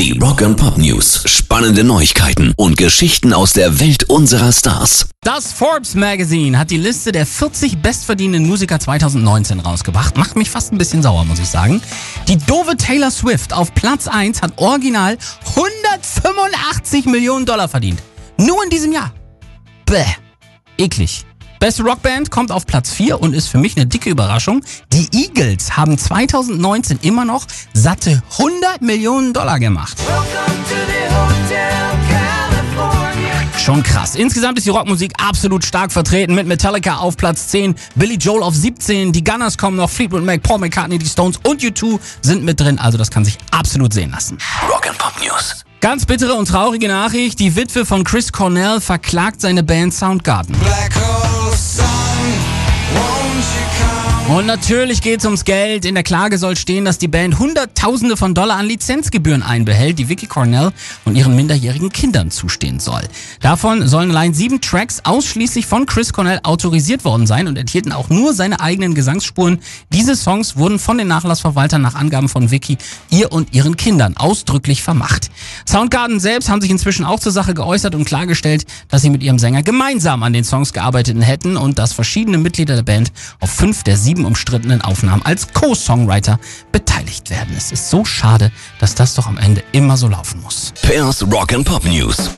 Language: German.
Die Rock and Pop News. Spannende Neuigkeiten und Geschichten aus der Welt unserer Stars. Das Forbes Magazine hat die Liste der 40 bestverdienenden Musiker 2019 rausgebracht. Macht mich fast ein bisschen sauer, muss ich sagen. Die doofe Taylor Swift auf Platz 1 hat original 185 Millionen Dollar verdient. Nur in diesem Jahr. Bäh. Eklig. Beste Rockband kommt auf Platz 4 und ist für mich eine dicke Überraschung. Die Eagles haben 2019 immer noch satte 100 Millionen Dollar gemacht. Schon krass. Insgesamt ist die Rockmusik absolut stark vertreten mit Metallica auf Platz 10, Billy Joel auf 17, die Gunners kommen noch, Fleetwood Mac, Paul McCartney, die Stones und U2 sind mit drin. Also das kann sich absolut sehen lassen. Rock and Pop News. Ganz bittere und traurige Nachricht. Die Witwe von Chris Cornell verklagt seine Band Soundgarden. Und natürlich geht's ums Geld. In der Klage soll stehen, dass die Band Hunderttausende von Dollar an Lizenzgebühren einbehält, die Vicky Cornell und ihren minderjährigen Kindern zustehen soll. Davon sollen allein sieben Tracks ausschließlich von Chris Cornell autorisiert worden sein und enthielten auch nur seine eigenen Gesangsspuren. Diese Songs wurden von den Nachlassverwaltern nach Angaben von Vicky ihr und ihren Kindern ausdrücklich vermacht. Soundgarden selbst haben sich inzwischen auch zur Sache geäußert und klargestellt, dass sie mit ihrem Sänger gemeinsam an den Songs gearbeitet hätten und dass verschiedene Mitglieder der Band auf fünf der sieben umstrittenen Aufnahmen als Co-Songwriter beteiligt werden. Es ist so schade, dass das doch am Ende immer so laufen muss. Pairs Rock and Pop News.